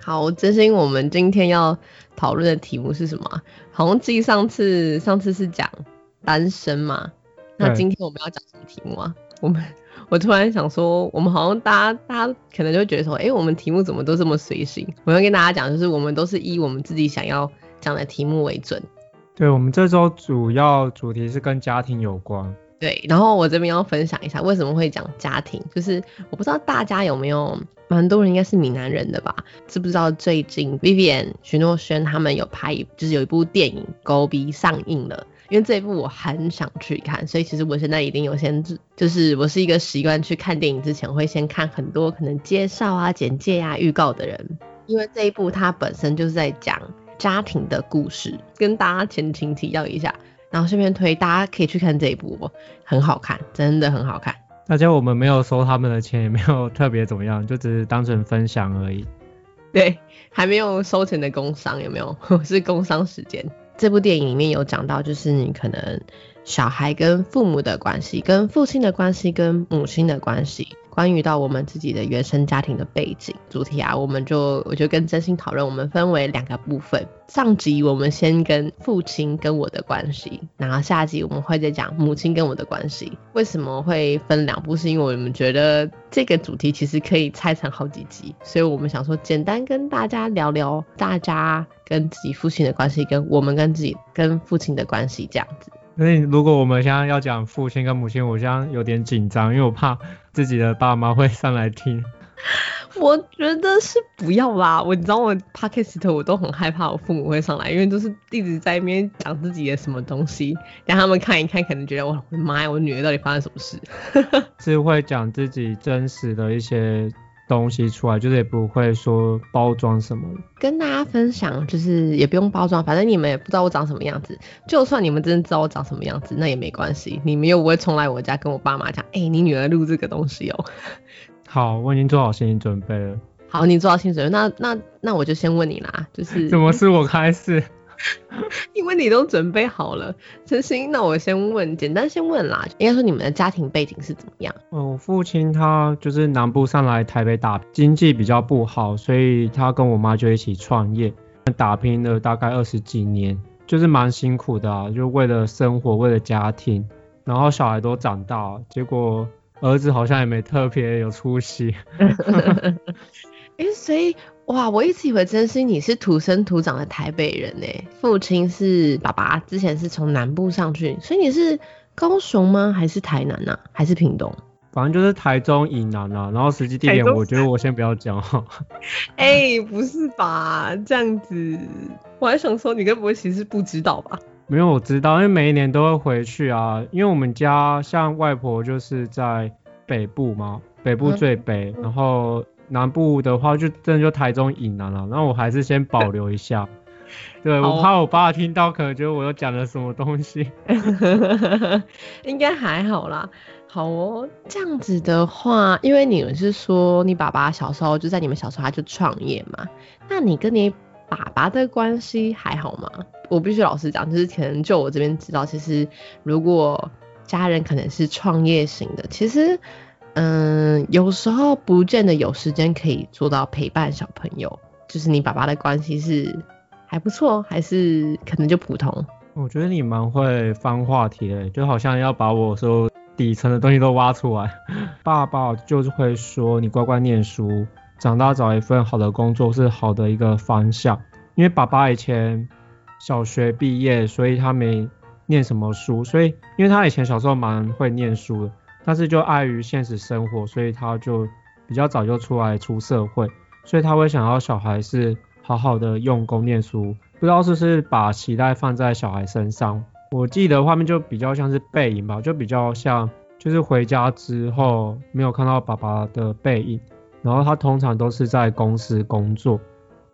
好，真心，我们今天要讨论的题目是什么？好像记上次上次是讲单身嘛，那今天我们要讲什么题目啊？我们 我突然想说，我们好像大家大家可能就会觉得说，哎，我们题目怎么都这么随性？我要跟大家讲，就是我们都是以我们自己想要讲的题目为准。对，我们这周主要主题是跟家庭有关。对，然后我这边要分享一下为什么会讲家庭，就是我不知道大家有没有，蛮多人应该是闽南人的吧，知不知道最近 Vivian 徐若瑄他们有拍，就是有一部电影《狗逼》上映了，因为这一部我很想去看，所以其实我现在一定有先，就是我是一个习惯去看电影之前会先看很多可能介绍啊、简介啊、预告的人，因为这一部它本身就是在讲家庭的故事，跟大家前情提要一下。然后顺便推，大家可以去看这一部，很好看，真的很好看。大家我们没有收他们的钱，也没有特别怎么样，就只是单纯分享而已。对，还没有收钱的工商有没有？是工商时间。这部电影里面有讲到，就是你可能小孩跟父母的关系，跟父亲的关系，跟母亲的关系。关于到我们自己的原生家庭的背景主题啊，我们就我就跟真心讨论，我们分为两个部分。上集我们先跟父亲跟我的关系，然后下集我们会再讲母亲跟我的关系。为什么会分两部？是因为我们觉得这个主题其实可以拆成好几集，所以我们想说简单跟大家聊聊大家跟自己父亲的关系，跟我们跟自己跟父亲的关系这样子。所以如果我们现在要讲父亲跟母亲，我现在有点紧张，因为我怕自己的爸妈会上来听。我觉得是不要啦，我你知道我 podcast 我都很害怕我父母会上来，因为都是一直在那边讲自己的什么东西，让他们看一看，可能觉得我的妈呀，我女儿到底发生什么事？是会讲自己真实的一些。东西出来，就是也不会说包装什么。跟大家分享，就是也不用包装，反正你们也不知道我长什么样子。就算你们真的知道我长什么样子，那也没关系，你们又不会冲来我家跟我爸妈讲，哎，你女儿录这个东西哦。好，我已经做好心理准备了。好，你做好心理准备，那那那我就先问你啦，就是怎么是我开始？因为你都准备好了，真心。那我先问，简单先问啦，应该说你们的家庭背景是怎么样？我父亲他就是南部上来台北打，经济比较不好，所以他跟我妈就一起创业，打拼了大概二十几年，就是蛮辛苦的啊，就为了生活，为了家庭，然后小孩都长大，结果儿子好像也没特别有出息。哎，所以。哇，我一直以为真心你是土生土长的台北人呢，父亲是爸爸，之前是从南部上去，所以你是高雄吗？还是台南呐？还是屏东？反正就是台中以南啊。然后实际地点，我觉得我先不要讲哈。哎，不是吧？这样子，我还想说你该不会其实不知道吧？没有，我知道，因为每一年都会回去啊。因为我们家像外婆就是在北部嘛，北部最北，然后。南部的话就真的就台中以南了，那我还是先保留一下。对我怕我爸听到，可能觉得我又讲了什么东西。应该还好啦。好哦，这样子的话，因为你们是说你爸爸小时候就在你们小时候他就创业嘛，那你跟你爸爸的关系还好吗？我必须老实讲，就是可能就我这边知道，其实如果家人可能是创业型的，其实。嗯，有时候不见得有时间可以做到陪伴小朋友。就是你爸爸的关系是还不错，还是可能就普通？我觉得你蛮会翻话题的，就好像要把我说底层的东西都挖出来。爸爸就是会说你乖乖念书，长大找一份好的工作是好的一个方向。因为爸爸以前小学毕业，所以他没念什么书，所以因为他以前小时候蛮会念书的。但是就碍于现实生活，所以他就比较早就出来出社会，所以他会想要小孩是好好的用功念书，不知道是不是把期待放在小孩身上。我记得画面就比较像是背影吧，就比较像就是回家之后没有看到爸爸的背影，然后他通常都是在公司工作，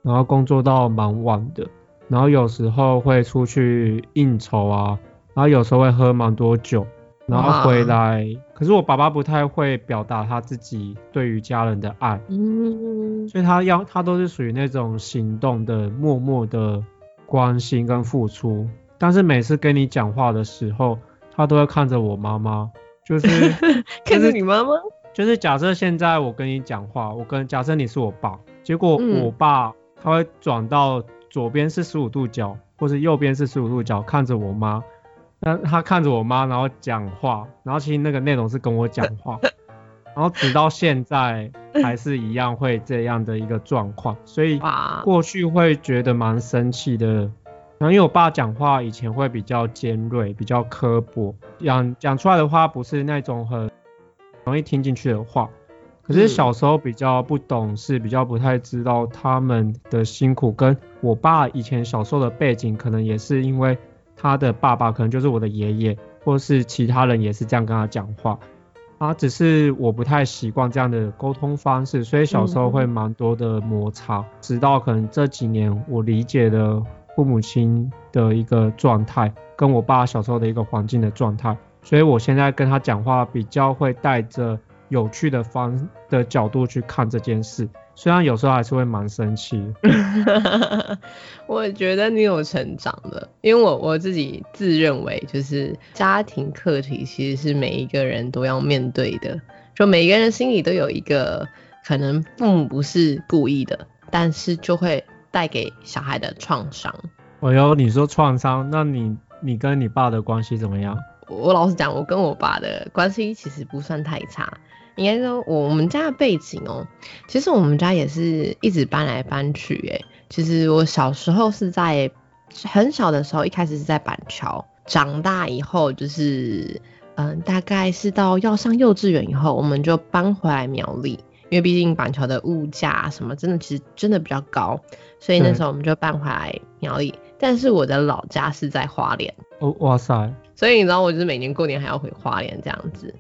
然后工作到蛮晚的，然后有时候会出去应酬啊，然后有时候会喝蛮多酒，然后回来。可是我爸爸不太会表达他自己对于家人的爱，嗯，所以他要他都是属于那种行动的、默默的关心跟付出。但是每次跟你讲话的时候，他都会看着我妈妈，就是 看着你妈妈，就是假设现在我跟你讲话，我跟假设你是我爸，结果我爸他会转到左边是十五度角，或是右边是十五度角看着我妈，那他看着我妈然后讲话，然后其实那个内容是跟我讲话，然后直到现在还是一样会这样的一个状况，所以过去会觉得蛮生气的。然后因为我爸讲话以前会比较尖锐，比较刻薄，讲讲出来的话不是那种很容易听进去的话。可是小时候比较不懂事，比较不太知道他们的辛苦，跟我爸以前小时候的背景，可能也是因为他的爸爸可能就是我的爷爷，或是其他人也是这样跟他讲话。啊，只是我不太习惯这样的沟通方式，所以小时候会蛮多的摩擦。直到可能这几年我理解的。父母亲的一个状态，跟我爸小时候的一个环境的状态，所以我现在跟他讲话比较会带着有趣的方的角度去看这件事，虽然有时候还是会蛮生气。我觉得你有成长的，因为我我自己自认为就是家庭课题其实是每一个人都要面对的，就每一个人心里都有一个可能父母不是故意的，但是就会。带给小孩的创伤。我有你说创伤，那你你跟你爸的关系怎么样？我老实讲，我跟我爸的关系其实不算太差。应该说，我们家的背景哦，其实我们家也是一直搬来搬去。哎，其实我小时候是在很小的时候，一开始是在板桥，长大以后就是嗯，大概是到要上幼稚园以后，我们就搬回来苗栗。因为毕竟板桥的物价什么真的其实真的比较高，所以那时候我们就搬回来苗栗。但是我的老家是在花莲。哦，哇塞！所以你知道，我就是每年过年还要回花莲这样子。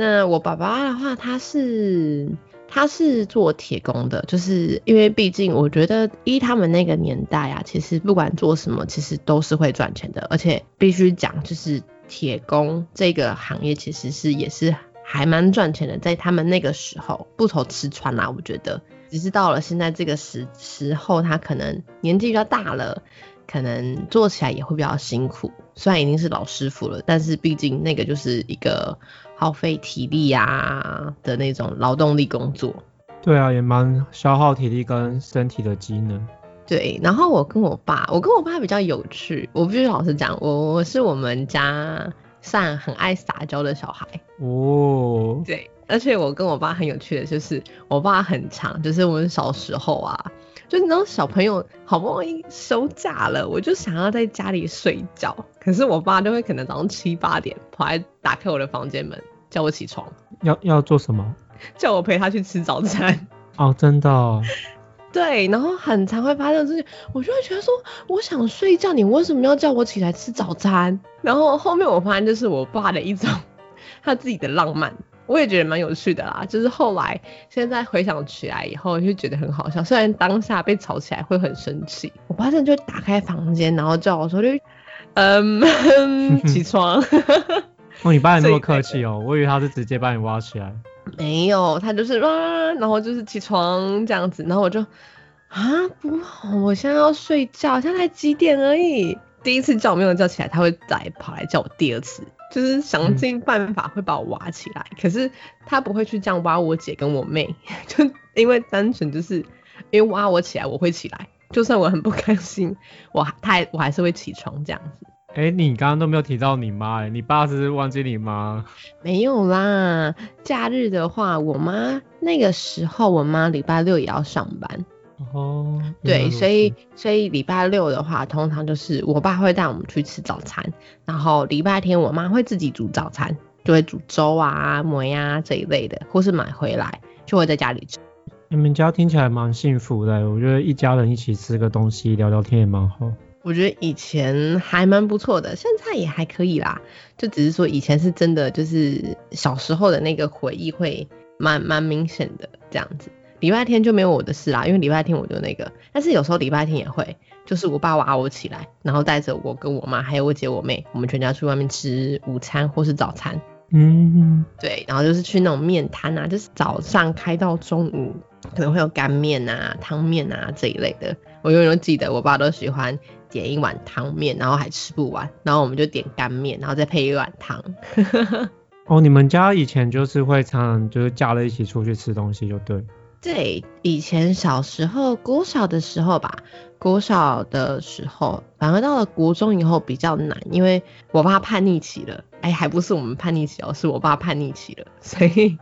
那我爸爸的话，他是他是做铁工的，就是因为毕竟我觉得依他们那个年代啊，其实不管做什么，其实都是会赚钱的。而且必须讲，就是铁工这个行业其实是也是。还蛮赚钱的，在他们那个时候不愁吃穿啦，我觉得。只是到了现在这个时时候，他可能年纪比较大了，可能做起来也会比较辛苦。虽然已经是老师傅了，但是毕竟那个就是一个耗费体力啊的那种劳动力工作。对啊，也蛮消耗体力跟身体的机能。对，然后我跟我爸，我跟我爸比较有趣。我必须老实讲，我我是我们家。算很爱撒娇的小孩哦，对，而且我跟我爸很有趣的就是，我爸很长，就是我们小时候啊，就那种小朋友好不容易休假了，我就想要在家里睡觉，可是我爸就会可能早上七八点跑来打开我的房间门，叫我起床，要要做什么？叫我陪他去吃早餐。哦，真的。对，然后很常会发生这些，我就会觉得说，我想睡觉，你为什么要叫我起来吃早餐？然后后面我发现就是我爸的一种他自己的浪漫，我也觉得蛮有趣的啦。就是后来现在回想起来以后，就觉得很好笑。虽然当下被吵起来会很生气，我爸现在就打开房间，然后叫我说就嗯 起床。哦，你爸也那么客气哦，我以为他是直接把你挖起来。没有，他就是啊，然后就是起床这样子，然后我就啊不，我现在要睡觉，现在才几点而已。第一次叫我没有叫起来，他会再跑来叫我第二次，就是想尽办法会把我挖起来。可是他不会去这样挖我姐跟我妹，就因为单纯就是因为挖我起来我会起来，就算我很不开心，我他我还是会起床这样子。哎，你刚刚都没有提到你妈，哎，你爸是忘记你妈？没有啦，假日的话，我妈那个时候，我妈礼拜六也要上班。哦。对，所以所以礼拜六的话，通常就是我爸会带我们去吃早餐，然后礼拜天我妈会自己煮早餐，就会煮粥啊、馍呀这一类的，或是买回来就会在家里吃。你们家听起来蛮幸福的，我觉得一家人一起吃个东西、聊聊天也蛮好。我觉得以前还蛮不错的，现在也还可以啦。就只是说以前是真的，就是小时候的那个回忆会蛮蛮明显的这样子。礼拜天就没有我的事啦，因为礼拜天我就那个，但是有时候礼拜天也会，就是我爸挖我起来，然后带着我跟我妈还有我姐我妹，我们全家去外面吃午餐或是早餐。嗯，对，然后就是去那种面摊啊，就是早上开到中午，可能会有干面啊、汤面啊这一类的。我永远都记得，我爸都喜欢点一碗汤面，然后还吃不完，然后我们就点干面，然后再配一碗汤。哦，你们家以前就是会常常就是假日一起出去吃东西，就对。对，以前小时候国小的时候吧，国小的时候，反而到了国中以后比较难，因为我爸叛逆期了。哎，还不是我们叛逆期哦，是我爸叛逆期了，所以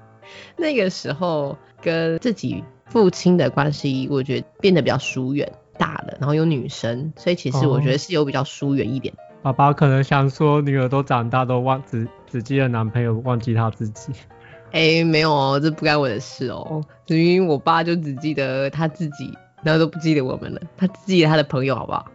那个时候跟自己父亲的关系，我觉得变得比较疏远，大了，然后有女生，所以其实我觉得是有比较疏远一点。爸爸可能想说，女儿都长大，都忘只只记得男朋友，忘记他自己。哎，没有哦，这不干我的事哦。因为我爸就只记得他自己，然后都不记得我们了。他只记得他的朋友，好不好？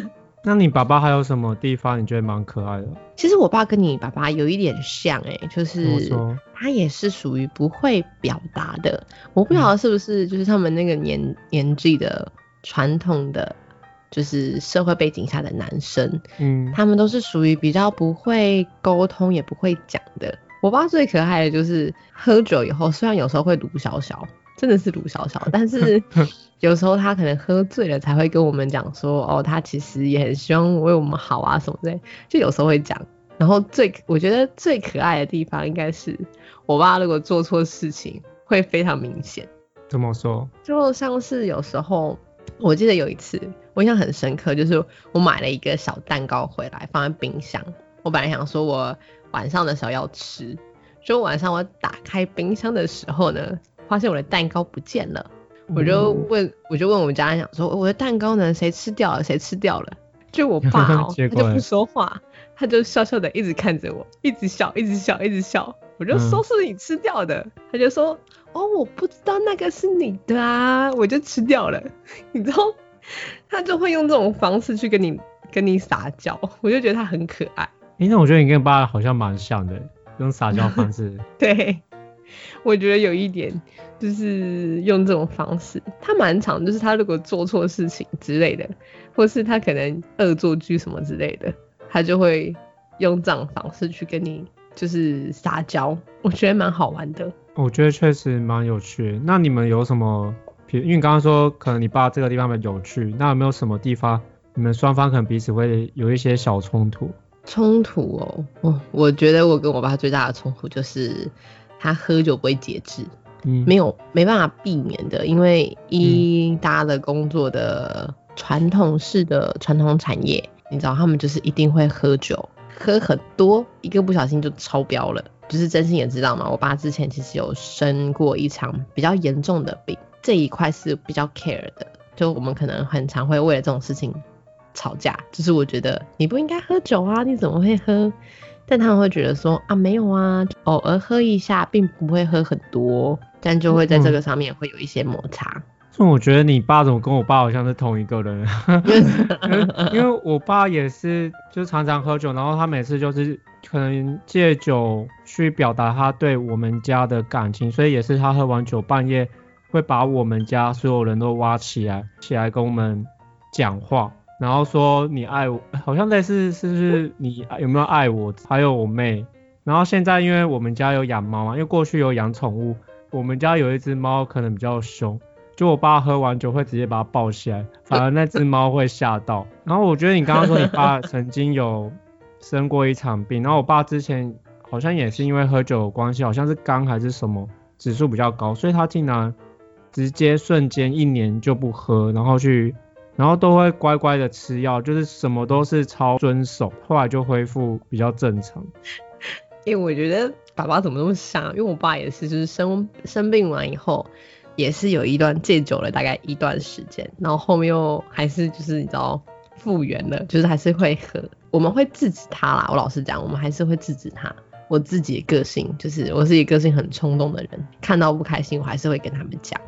那你爸爸还有什么地方你觉得蛮可爱的？其实我爸跟你爸爸有一点像，哎，就是他也是属于不会表达的。我不晓得是不是就是他们那个年年纪的传统的，就是社会背景下的男生，嗯，他们都是属于比较不会沟通也不会讲的。我爸最可爱的就是喝酒以后，虽然有时候会鲁小小，真的是鲁小小，但是 有时候他可能喝醉了才会跟我们讲说，哦，他其实也很希望为我们好啊什么的，就有时候会讲。然后最我觉得最可爱的地方应该是我爸如果做错事情会非常明显。怎么说？就像是有时候，我记得有一次我印象很深刻，就是我买了一个小蛋糕回来放在冰箱，我本来想说我。晚上的时候要吃，就晚上我打开冰箱的时候呢，发现我的蛋糕不见了，我就问，我就问我们家人讲说，我的蛋糕呢，谁吃掉了？谁吃掉了？就我爸哦，他就不说话，他就笑笑的一直看着我，一直笑，一直笑，一直笑。我就说是你吃掉的，他就说哦，我不知道那个是你的啊，我就吃掉了。你知道，他就会用这种方式去跟你跟你撒娇，我就觉得他很可爱。哎，那我觉得你跟爸好像蛮像的，用撒娇方式。对，我觉得有一点就是用这种方式，他蛮常就是他如果做错事情之类的，或是他可能恶作剧什么之类的，他就会用这种方式去跟你就是撒娇，我觉得蛮好玩的。我觉得确实蛮有趣。那你们有什么？因为你刚刚说可能你爸这个地方很有趣，那有没有什么地方你们双方可能彼此会有一些小冲突？冲突哦，我我觉得我跟我爸最大的冲突就是他喝酒不会节制，嗯，没有没办法避免的，因为一大家的工作的传统式的传统产业，你知道他们就是一定会喝酒，喝很多，一个不小心就超标了。就是真心也知道嘛，我爸之前其实有生过一场比较严重的病，这一块是比较 care 的，就我们可能很常会为了这种事情。吵架就是我觉得你不应该喝酒啊，你怎么会喝？但他们会觉得说啊没有啊，偶尔喝一下，并不会喝很多，但就会在这个上面会有一些摩擦。所以我觉得你爸怎么跟我爸好像是同一个人，因为我爸也是就常常喝酒，然后他每次就是可能借酒去表达他对我们家的感情，所以也是他喝完酒半夜会把我们家所有人都挖起来，起来跟我们讲话。然后说你爱我，好像类似是不是你有没有爱我？还有我妹。然后现在因为我们家有养猫嘛，因为过去有养宠物，我们家有一只猫可能比较凶，就我爸喝完酒会直接把它抱起来，反而那只猫会吓到。然后我觉得你刚刚说你爸曾经有生过一场病，然后我爸之前好像也是因为喝酒关系，好像是肝还是什么指数比较高，所以他竟然直接瞬间一年就不喝，然后去。然后都会乖乖的吃药，就是什么都是超遵守，后来就恢复比较正常。因为我觉得爸爸怎么那么像，因为我爸也是，就是生生病完以后，也是有一段戒酒了大概一段时间，然后后面又还是就是你知道复原了，就是还是会喝。我们会制止他啦，我老实讲，我们还是会制止他。我自己的个性就是我是一个性很冲动的人，看到不开心我还是会跟他们讲，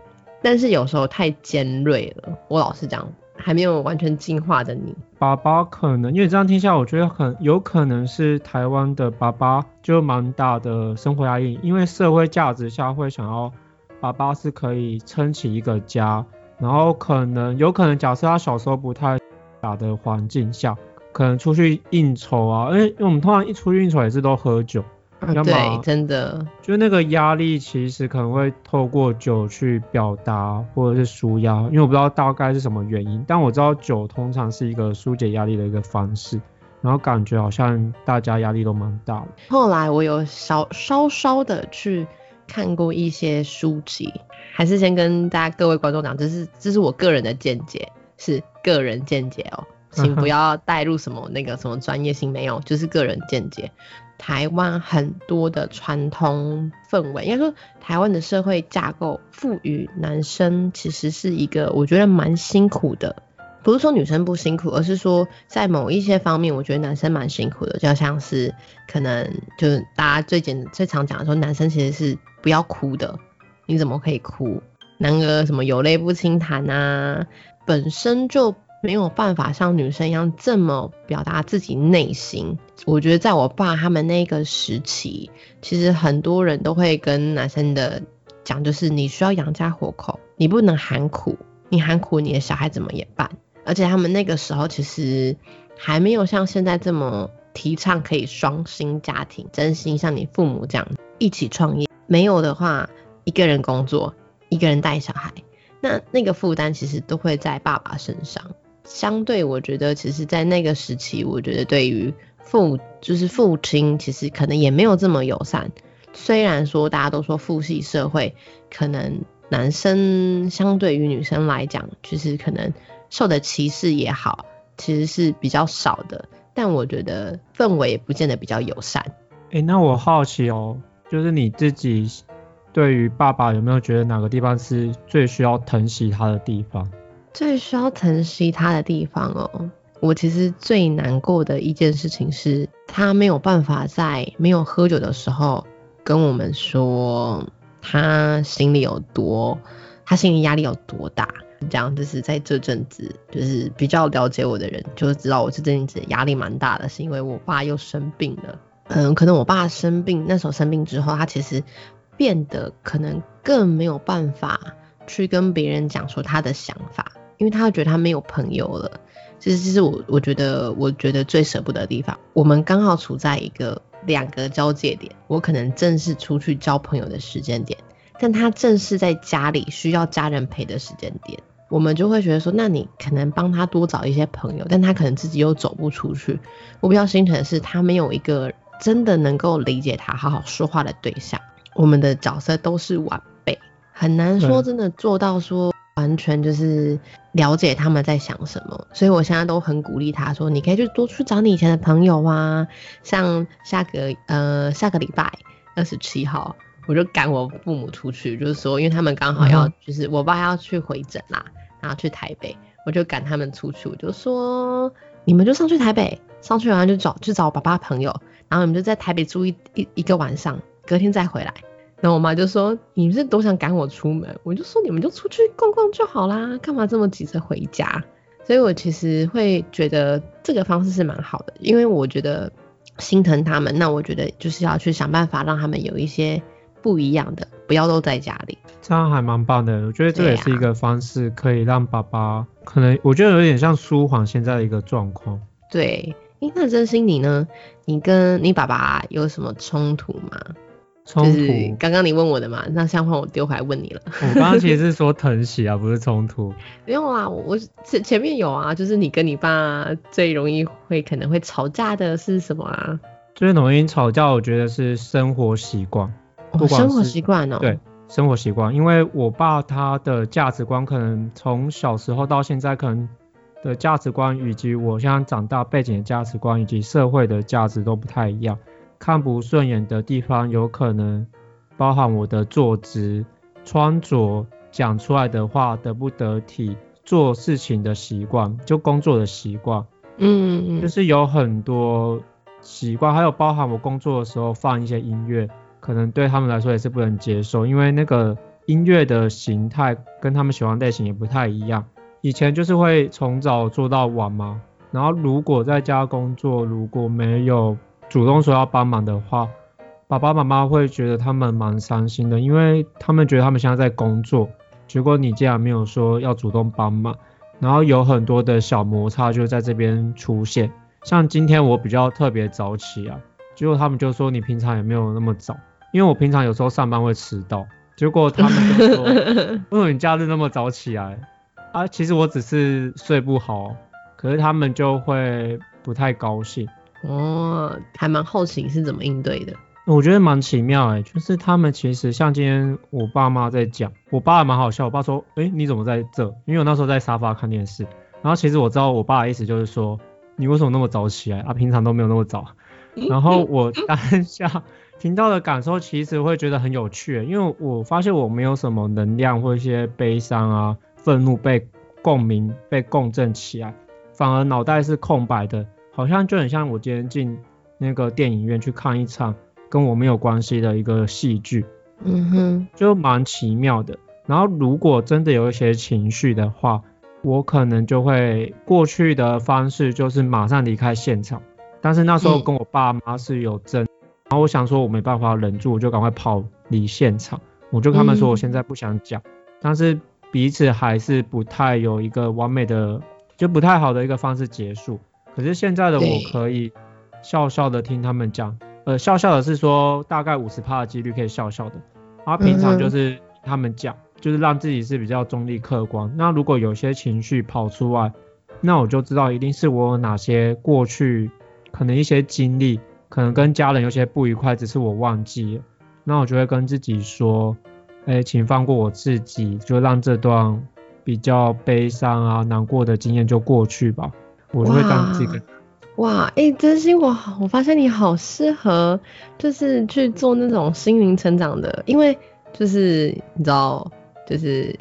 但是有时候太尖锐了，我老实讲。还没有完全进化的你，爸爸可能因为这样听下来，我觉得很有可能是台湾的爸爸就蛮大的生活压力，因为社会价值下会想要爸爸是可以撑起一个家，然后可能有可能假设他小时候不太达的环境下，可能出去应酬啊，因为因为我们通常一出去应酬也是都喝酒，对，真的，就是那个压力其实可能会透过酒去表达或者是舒压，因为我不知道大概是什么原因，但我知道酒通常是一个疏解压力的一个方式，然后感觉好像大家压力都蛮大的。后来我有稍稍稍的去看过一些书籍，还是先跟大家各位观众讲，这是这是我个人的见解，是个人见解哦，请不 要带入什么那个什么专业性，没有，就是个人见解。台湾很多的传统氛围，应该说台湾的社会架构赋予男生其实是一个我觉得蛮辛苦的，不是说女生不辛苦，而是说在某一些方面，我觉得男生蛮辛苦的，就像是可能就是大家最简最常讲的说，男生其实是不要哭的，你怎么可以哭？男儿什么有泪不轻弹啊，本身就没有办法像女生一样这么表达自己内心。我觉得在我爸他们那个时期，其实很多人都会跟男生的讲，就是你需要养家活口，你不能喊苦，你喊苦你的小孩怎么也办？而且他们那个时候其实还没有像现在这么提倡可以双薪家庭，真心像你父母这样一起创业。没有的话，一个人工作，一个人带小孩，那那个负担其实都会在爸爸身上。相对，我觉得其实，在那个时期，我觉得对于父就是父亲，其实可能也没有这么友善。虽然说大家都说父系社会，可能男生相对于女生来讲，就是可能受的歧视也好，其实是比较少的。但我觉得氛围也不见得比较友善。诶，那我好奇哦，就是你自己对于爸爸有没有觉得哪个地方是最需要疼惜他的地方？最需要疼惜他的地方哦，我其实最难过的一件事情是，他没有办法在没有喝酒的时候跟我们说他心里有多，他心里压力有多大。这样就是在这阵子，就是比较了解我的人就知道我这阵子压力蛮大的，是因为我爸又生病了。嗯，可能我爸生病那时候生病之后，他其实变得可能更没有办法去跟别人讲说他的想法。因为他觉得他没有朋友了，其实这是我我觉得我觉得最舍不得的地方。我们刚好处在一个两个交界点，我可能正是出去交朋友的时间点，但他正是在家里需要家人陪的时间点。我们就会觉得说，那你可能帮他多找一些朋友，但他可能自己又走不出去。我比较心疼的是，他没有一个真的能够理解他、好好说话的对象。我们的角色都是晚辈，很难说真的做到说。完全就是了解他们在想什么，所以我现在都很鼓励他说，你可以去多去找你以前的朋友啊，像下个呃下个礼拜二十七号，我就赶我父母出去，就是说，因为他们刚好要，就是我爸要去回诊啦，然后去台北，我就赶他们出去，我就说，你们就上去台北，上去完就找去找我爸爸朋友，然后你们就在台北住一一一个晚上，隔天再回来。然后我妈就说：“你们是都想赶我出门？”我就说：“你们就出去逛逛就好啦，干嘛这么急着回家？”所以我其实会觉得这个方式是蛮好的，因为我觉得心疼他们，那我觉得就是要去想办法让他们有一些不一样的，不要都在家里。这样还蛮棒的，我觉得这也是一个方式，可以让爸爸可能我觉得有点像舒缓现在的一个状况。对，诶，那真心你呢？你跟你爸爸有什么冲突吗？冲突，刚刚你问我的嘛，那像换我丢回来问你了。我刚刚其实是说疼惜啊，不是冲突。没有啊，我前前面有啊，就是你跟你爸最容易会可能会吵架的是什么啊？最容易吵架，我觉得是生活习惯。哦，生活习惯哦。对，生活习惯，因为我爸他的价值观可能从小时候到现在可能的价值观，以及我现在长大背景的价值观，以及社会的价值都不太一样。看不顺眼的地方，有可能包含我的坐姿、穿着、讲出来的话得不得体、做事情的习惯，就工作的习惯，嗯，就是有很多习惯，还有包含我工作的时候放一些音乐，可能对他们来说也是不能接受，因为那个音乐的形态跟他们喜欢类型也不太一样。以前就是会从早做到晚嘛，然后如果在家工作，如果没有主动说要帮忙的话，爸爸妈妈会觉得他们蛮伤心的，因为他们觉得他们现在在工作，结果你竟然没有说要主动帮忙，然后有很多的小摩擦就在这边出现。像今天我比较特别早起啊，结果他们就说你平常也没有那么早，因为我平常有时候上班会迟到，结果他们就说 为什么你假日那么早起来？啊，其实我只是睡不好，可是他们就会不太高兴。哦，还蛮好奇是怎么应对的。我觉得蛮奇妙哎，就是他们其实像今天我爸妈在讲，我爸蛮好笑。我爸说，哎，你怎么在这？因为我那时候在沙发看电视。然后其实我知道我爸的意思就是说，你为什么那么早起来啊？平常都没有那么早。然后我当下听到的感受，其实会觉得很有趣，因为我发现我没有什么能量或一些悲伤啊、愤怒被共鸣、被共振起来，反而脑袋是空白的，好像就很像我今天进那个电影院去看一场。跟我没有关系的一个戏剧，嗯哼，就蛮奇妙的。然后如果真的有一些情绪的话，我可能就会过去的方式就是马上离开现场。但是那时候跟我爸妈是有争，然后我想说我没办法忍住，我就赶快跑离现场。我就跟他们说我现在不想讲，但是彼此还是不太有一个完美的，就不太好的一个方式结束。可是现在的我可以笑笑的听他们讲。呃，笑笑的是说大概五十趴的几率可以笑笑的，然后平常就是他们讲，就是让自己是比较中立客观。那如果有些情绪跑出来，那我就知道一定是我有哪些过去可能一些经历，可能跟家人有些不愉快，只是我忘记了。那我就会跟自己说，哎，请放过我自己，就让这段比较悲伤啊、难过的经验就过去吧。我就会当这个。哇，哎，真心我我发现你好适合，就是去做那种心灵成长的，因为就是你知道，就是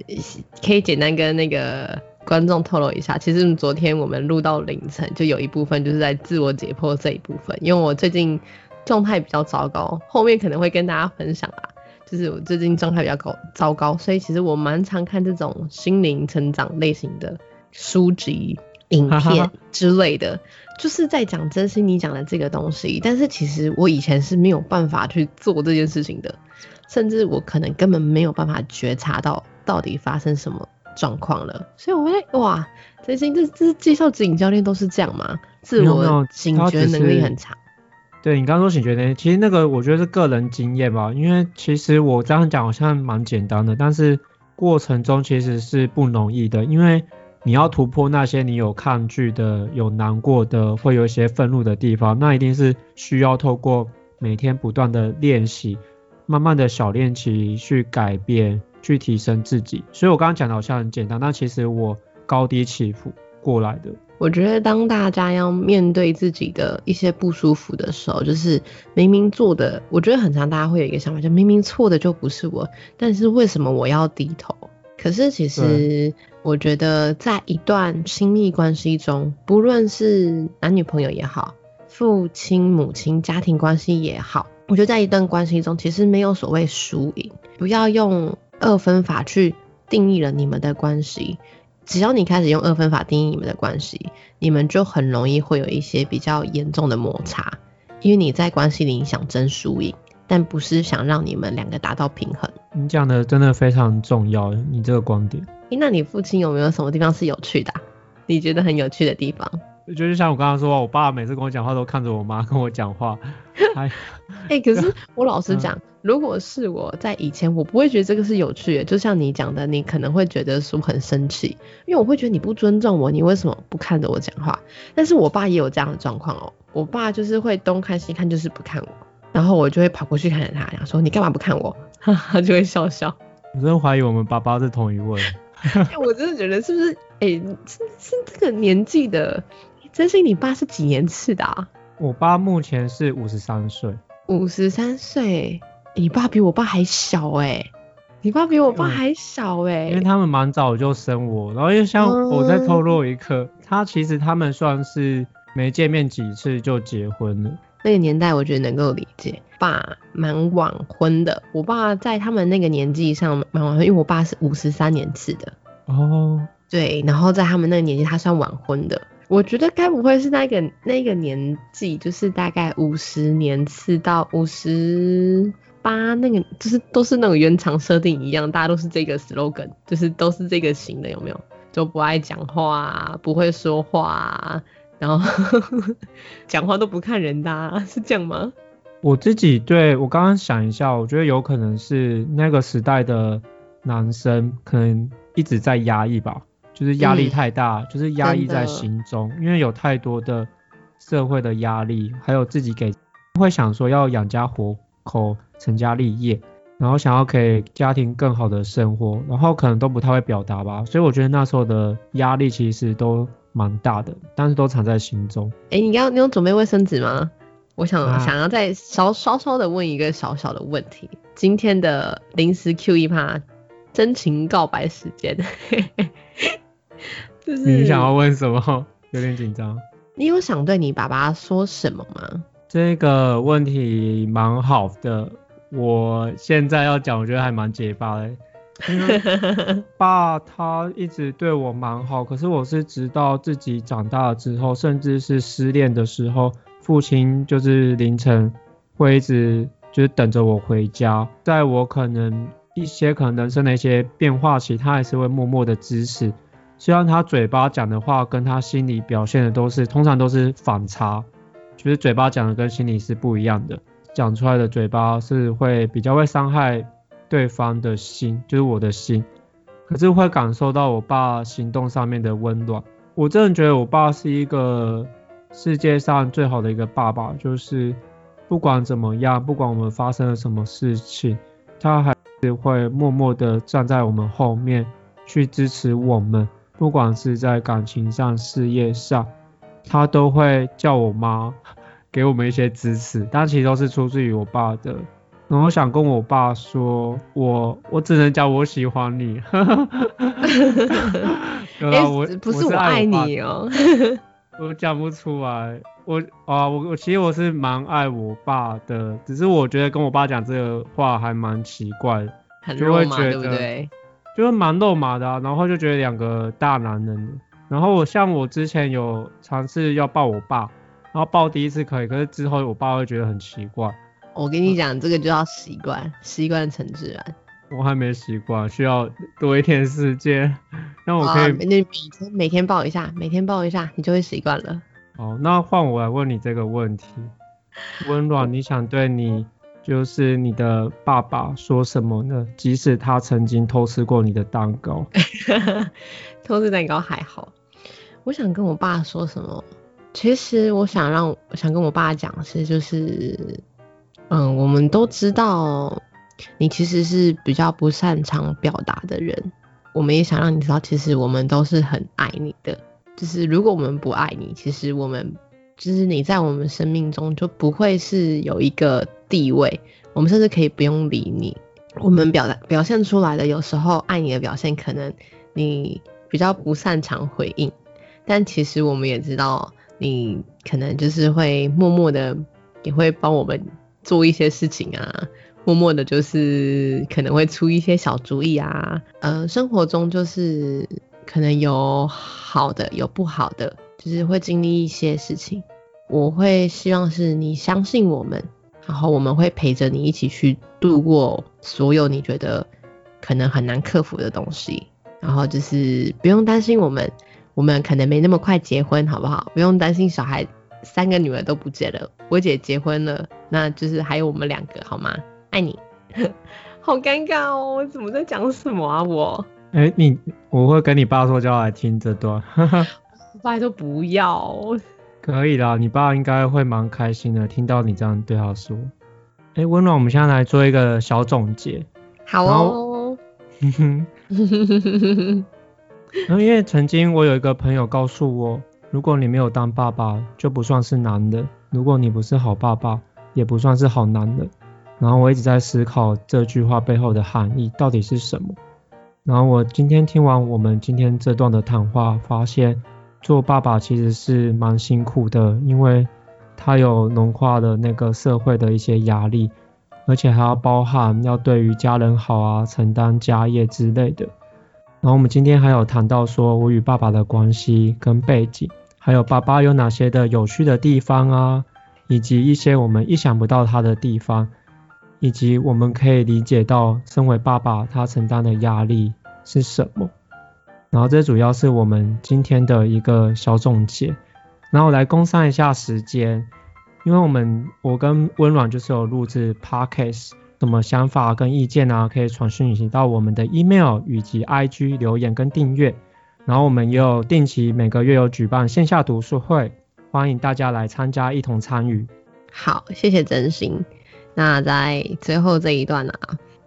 可以简单跟那个观众透露一下，其实昨天我们录到凌晨，就有一部分就是在自我解剖这一部分，因为我最近状态比较糟糕，后面可能会跟大家分享啊，就是我最近状态比较高糟糕，所以其实我蛮常看这种心灵成长类型的书籍。影片之类的，就是在讲真心你讲的这个东西，但是其实我以前是没有办法去做这件事情的，甚至我可能根本没有办法觉察到到底发生什么状况了。所以我会哇，真心这这介绍指引教练都是这样吗？自我警觉能力很差。对你刚刚说警觉能力，其实那个我觉得是个人经验吧，因为其实我这样讲好像蛮简单的，但是过程中其实是不容易的，因为。你要突破那些你有抗拒的、有难过的、会有一些愤怒的地方，那一定是需要透过每天不断的练习，慢慢的小练习去改变、去提升自己。所以我刚刚讲的好像很简单，但其实我高低起伏过来的。我觉得当大家要面对自己的一些不舒服的时候，就是明明做的，我觉得很常大家会有一个想法，就明明错的就不是我，但是为什么我要低头？可是其实。我觉得在一段亲密关系中，不论是男女朋友也好，父亲母亲家庭关系也好，我觉得在一段关系中，其实没有所谓输赢，不要用二分法去定义了你们的关系。只要你开始用二分法定义你们的关系，你们就很容易会有一些比较严重的摩擦，因为你在关系里想争输赢。但不是想让你们两个达到平衡。你讲的真的非常重要，你这个观点。哎，那你父亲有没有什么地方是有趣的？你觉得很有趣的地方？就是像我刚刚说，我爸每次跟我讲话都看着我妈跟我讲话。哎，可是我老实讲，如果是我在以前，我不会觉得这个是有趣的。就像你讲的，你可能会觉得说很生气，因为我会觉得你不尊重我，你为什么不看着我讲话？但是我爸也有这样的状况哦，我爸就是会东看西看，就是不看我。然后我就会跑过去看着他，然后说：“你干嘛不看我？” 他就会笑笑。我真的怀疑我们爸爸是同一位。我真的觉得是不是？哎，是是这个年纪的，真心你爸是几年次的啊？我爸目前是五十三岁。五十三岁，你爸比我爸还小哎！你爸比我爸还小哎！因为他们蛮早就生我，然后又像我在透露一个，他其实他们算是没见面几次就结婚了。那个年代，我觉得能够理解。爸蛮晚婚的，我爸在他们那个年纪上蛮晚婚，因为我爸是五十三年次的。哦。对，然后在他们那个年纪，他算晚婚的。我觉得该不会是那个那个年纪，就是大概五十年次到五十八，那个就是都是那种原厂设定一样，大家都是这个 slogan，就是都是这个型的，有没有？就不爱讲话啊，不会说话啊，然后 讲话都不看人的、啊，是这样吗？我自己对我刚刚想一下，我觉得有可能是那个时代的男生可能一直在压抑吧，就是压力嗯太大，就是压抑在心中，因为有太多的社会的压力，还有自己给会想说要养家活口、成家立业，然后想要给家庭更好的生活，然后可能都不太会表达吧，所以我觉得那时候的压力其实都蛮大的，但是都藏在心中。哎、你刚你有准备卫生纸吗？我想、啊想要再稍稍稍的问一个小小的问题，今天的临时 Q 一趴真情告白时间，就是你想要问什么？有点紧张。你有想对你爸爸说什么吗？这个问题蛮好的，我现在要讲，我觉得还蛮结巴的。爸他一直对我蛮好，可是我是直到自己长大了之后，甚至是失恋的时候，父亲就是凌晨会一直就是等着我回家，在我可能一些可能人生的一些变化期，他还是会默默的支持。虽然他嘴巴讲的话跟他心里表现的都是，通常都是反差，就是嘴巴讲的跟心里是不一样的，讲出来的嘴巴是会比较会伤害对方的心，就是我的心，可是会感受到我爸行动上面的温暖。我真的觉得我爸是一个世界上最好的一个爸爸，就是不管怎么样，不管我们发生了什么事情，他还是会默默的站在我们后面去支持我们，不管是在感情上、事业上，他都会叫我妈 给我们一些支持，但其实都是出自于我爸的。然后想跟我爸说，我我只能讲我喜欢你。有哎、啦，我不是我我爱你哦、我讲不出来，我啊，我我其实我是蛮爱我爸的，只是我觉得跟我爸讲这个话还蛮奇怪的，很就会肉麻，对不觉得对？就是蛮肉麻的、啊，然后就觉得两个大男人，然后我像我之前有尝试要抱我爸，然后抱第一次可以，可是之后我爸会觉得很奇怪，我跟你讲，这个就要习惯，习惯成自然。我还没习惯，需要多一天时间，那我可啊，以你每天每天抱一下，每天抱一下，你就会习惯了。哦，那换我来问你这个问题，温暖，你想对你就是你的爸爸说什么呢？即使他曾经偷吃过你的蛋糕，偷吃蛋糕还好，我想跟我爸说什么？其实我想让我想跟我爸讲的是，就是，嗯，我们都知道你其实是比较不擅长表达的人，我们也想让你知道，其实我们都是很爱你的。就是如果我们不爱你，其实我们就是你在我们生命中就不会是有一个地位，我们甚至可以不用理你。我们表达表现出来的，有时候爱你的表现，可能你比较不擅长回应，但其实我们也知道，你可能就是会默默的也会帮我们做一些事情啊，默默的就是可能会出一些小主意啊，呃，生活中就是可能有好的，有不好的，就是会经历一些事情。我会希望是你相信我们，然后我们会陪着你一起去度过所有你觉得可能很难克服的东西。然后就是不用担心我们，我们可能没那么快结婚，好不好？不用担心小孩三个女儿都不见了，我姐结婚了，那就是还有我们两个，好吗？爱你。好尴尬哦，我怎么在讲什么啊？我哎、你我会跟你爸说，叫他来听这段，拜托不要。可以啦，你爸应该会蛮开心的，听到你这样对他说。哎、温暖，我们现在来做一个小总结，好然哦。然后因为曾经我有一个朋友告诉我，如果你没有当爸爸，就不算是男人；如果你不是好爸爸，也不算是好男人。然后我一直在思考这句话背后的含义到底是什么。然后我今天听完我们今天这段的谈话，发现做爸爸其实是蛮辛苦的，因为他有浓化的那个社会的一些压力，而且还要包含要对于家人好啊，承担家业之类的。然后我们今天还有谈到说我与爸爸的关系跟背景，还有爸爸有哪些的有趣的地方啊，以及一些我们意想不到他的地方，以及我们可以理解到身为爸爸他承担的压力是什么。然后这主要是我们今天的一个小总结。然后来公上一下时间，因为我们我跟温暖就是有录制 podcast，什么想法跟意见啊，可以传讯息到我们的 email 以及 IG 留言跟订阅。然后我们也有定期每个月有举办线下读书会，欢迎大家来参加，一同参与。好，谢谢真心。那在最后这一段呢，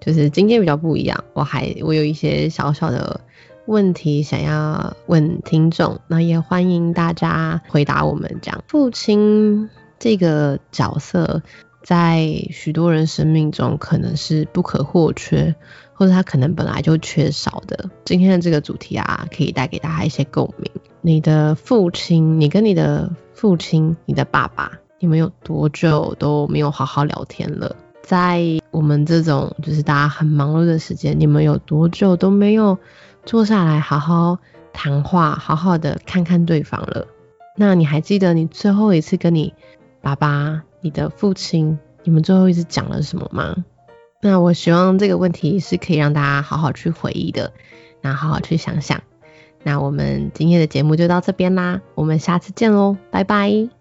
就是今天比较不一样，我还我有一些小小的问题想要问听众，那也欢迎大家回答我们。讲父亲这个角色，在许多人生命中可能是不可或缺。或者他可能本来就缺少的。今天的这个主题啊，可以带给大家一些共鸣。你的父亲，你跟你的父亲，你的爸爸，你们有多久都没有好好聊天了？在我们这种就是大家很忙碌的时间，你们有多久都没有坐下来好好谈话，好好的看看对方了？那你还记得你最后一次跟你爸爸、你的父亲，你们最后一次讲了什么吗？那我希望这个问题是可以让大家好好去回忆的，那好好去想想。那我们今天的节目就到这边啦，我们下次见喽，拜拜。